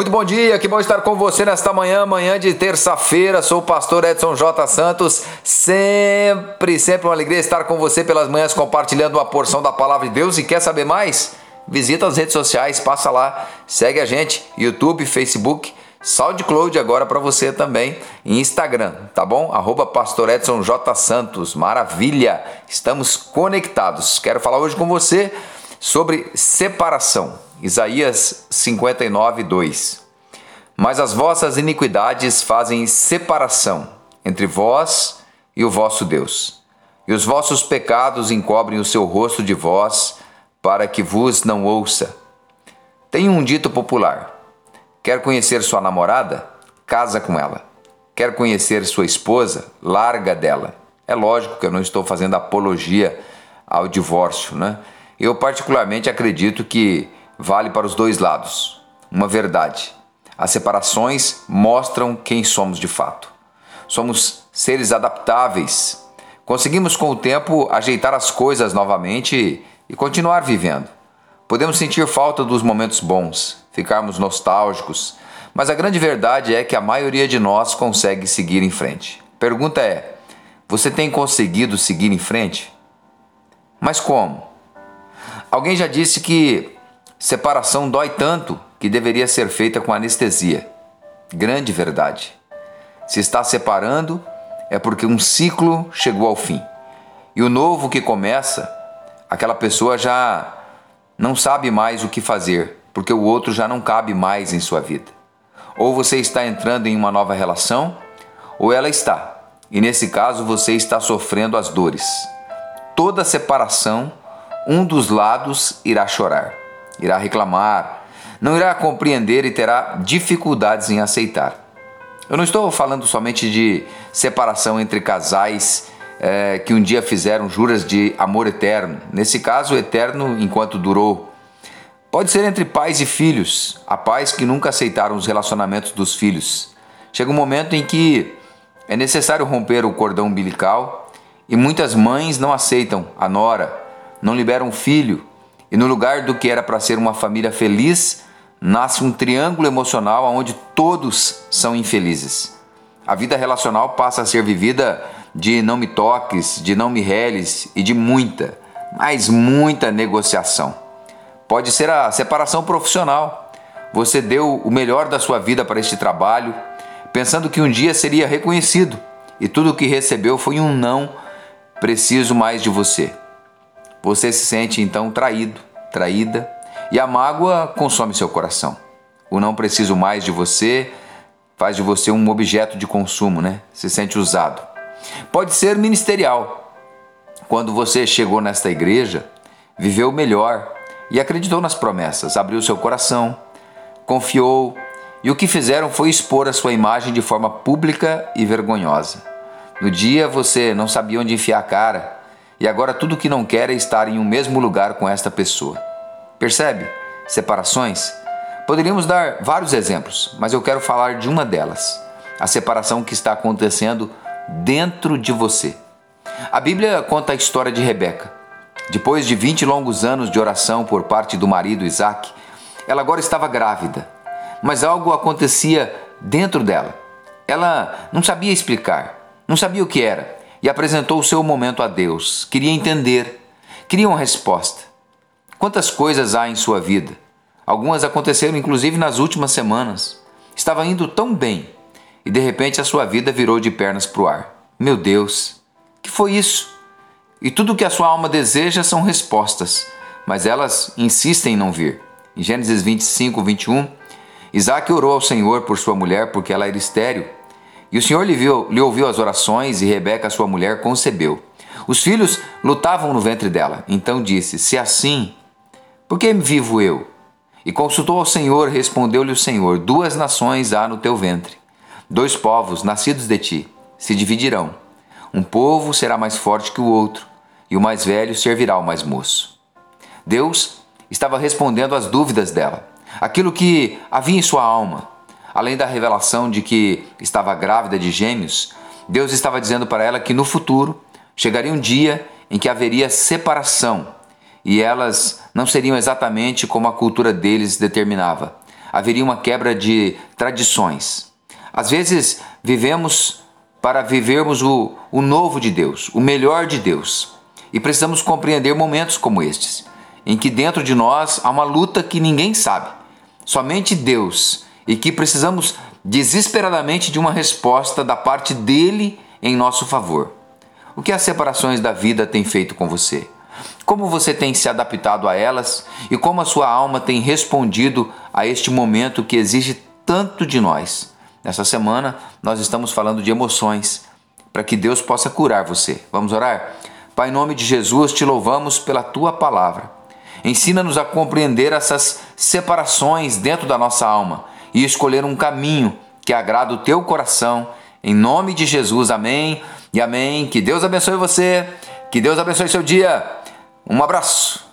Muito bom dia, que bom estar com você nesta manhã, manhã de terça-feira. Sou o pastor Edson J. Santos. Sempre, sempre uma alegria estar com você pelas manhãs compartilhando uma porção da palavra de Deus. E quer saber mais? Visita as redes sociais, passa lá, segue a gente, YouTube, Facebook, SoundCloud agora para você também, e Instagram, tá bom? Arroba Pastor Edson J. Santos, maravilha! Estamos conectados. Quero falar hoje com você sobre separação. Isaías 59, 2. Mas as vossas iniquidades fazem separação entre vós e o vosso Deus, e os vossos pecados encobrem o seu rosto de vós, para que vos não ouça. Tem um dito popular: quer conhecer sua namorada? Casa com ela. Quer conhecer sua esposa? Larga dela. É lógico que eu não estou fazendo apologia ao divórcio, né? Eu particularmente acredito que vale para os dois lados. Uma verdade: as separações mostram quem somos de fato. Somos seres adaptáveis. Conseguimos com o tempo ajeitar as coisas novamente e continuar vivendo. Podemos sentir falta dos momentos bons, ficarmos nostálgicos, mas a grande verdade é que a maioria de nós consegue seguir em frente. Pergunta é: você tem conseguido seguir em frente? Mas como? Alguém já disse que Separação dói tanto que deveria ser feita com anestesia. Grande verdade. Se está separando, é porque um ciclo chegou ao fim. E o novo que começa, aquela pessoa já não sabe mais o que fazer, porque o outro já não cabe mais em sua vida. Ou você está entrando em uma nova relação, ou ela está. E nesse caso você está sofrendo as dores. Toda separação, um dos lados irá chorar irá reclamar, não irá compreender e terá dificuldades em aceitar. Eu não estou falando somente de separação entre casais é, que um dia fizeram juras de amor eterno. Nesse caso, eterno enquanto durou. Pode ser entre pais e filhos, há pais que nunca aceitaram os relacionamentos dos filhos. Chega um momento em que é necessário romper o cordão umbilical e muitas mães não aceitam a nora, não liberam o filho e no lugar do que era para ser uma família feliz, nasce um triângulo emocional onde todos são infelizes. A vida relacional passa a ser vivida de não me toques, de não me reles e de muita, mas muita negociação. Pode ser a separação profissional. Você deu o melhor da sua vida para este trabalho, pensando que um dia seria reconhecido, e tudo o que recebeu foi um não preciso mais de você. Você se sente então traído, traída, e a mágoa consome seu coração. O não preciso mais de você faz de você um objeto de consumo, né? Se sente usado. Pode ser ministerial. Quando você chegou nesta igreja, viveu melhor e acreditou nas promessas, abriu seu coração, confiou, e o que fizeram foi expor a sua imagem de forma pública e vergonhosa. No dia você não sabia onde enfiar a cara, e agora tudo que não quer é estar em um mesmo lugar com esta pessoa. Percebe? Separações? Poderíamos dar vários exemplos, mas eu quero falar de uma delas: a separação que está acontecendo dentro de você. A Bíblia conta a história de Rebeca. Depois de 20 longos anos de oração por parte do marido Isaac, ela agora estava grávida, mas algo acontecia dentro dela. Ela não sabia explicar, não sabia o que era, e apresentou o seu momento a Deus. Queria entender, queria uma resposta. Quantas coisas há em sua vida? Algumas aconteceram inclusive nas últimas semanas. Estava indo tão bem e de repente a sua vida virou de pernas para o ar. Meu Deus, que foi isso? E tudo o que a sua alma deseja são respostas, mas elas insistem em não vir. Em Gênesis 25, 21, Isaac orou ao Senhor por sua mulher porque ela era estéril e o Senhor lhe, viu, lhe ouviu as orações e Rebeca, sua mulher, concebeu. Os filhos lutavam no ventre dela. Então disse: Se assim, por que vivo eu? E consultou ao Senhor, respondeu-lhe o Senhor: Duas nações há no teu ventre, dois povos nascidos de ti se dividirão. Um povo será mais forte que o outro, e o mais velho servirá ao mais moço. Deus estava respondendo às dúvidas dela, aquilo que havia em sua alma. Além da revelação de que estava grávida de gêmeos, Deus estava dizendo para ela que no futuro chegaria um dia em que haveria separação e elas não seriam exatamente como a cultura deles determinava. haveria uma quebra de tradições. Às vezes vivemos para vivermos o, o novo de Deus, o melhor de Deus. E precisamos compreender momentos como estes, em que dentro de nós há uma luta que ninguém sabe, somente Deus, e que precisamos desesperadamente de uma resposta da parte dele em nosso favor. O que as separações da vida têm feito com você? Como você tem se adaptado a elas e como a sua alma tem respondido a este momento que exige tanto de nós? Nessa semana, nós estamos falando de emoções, para que Deus possa curar você. Vamos orar? Pai, em nome de Jesus, te louvamos pela tua palavra. Ensina-nos a compreender essas separações dentro da nossa alma e escolher um caminho que agrada o teu coração. Em nome de Jesus, amém e amém. Que Deus abençoe você, que Deus abençoe seu dia. Um abraço.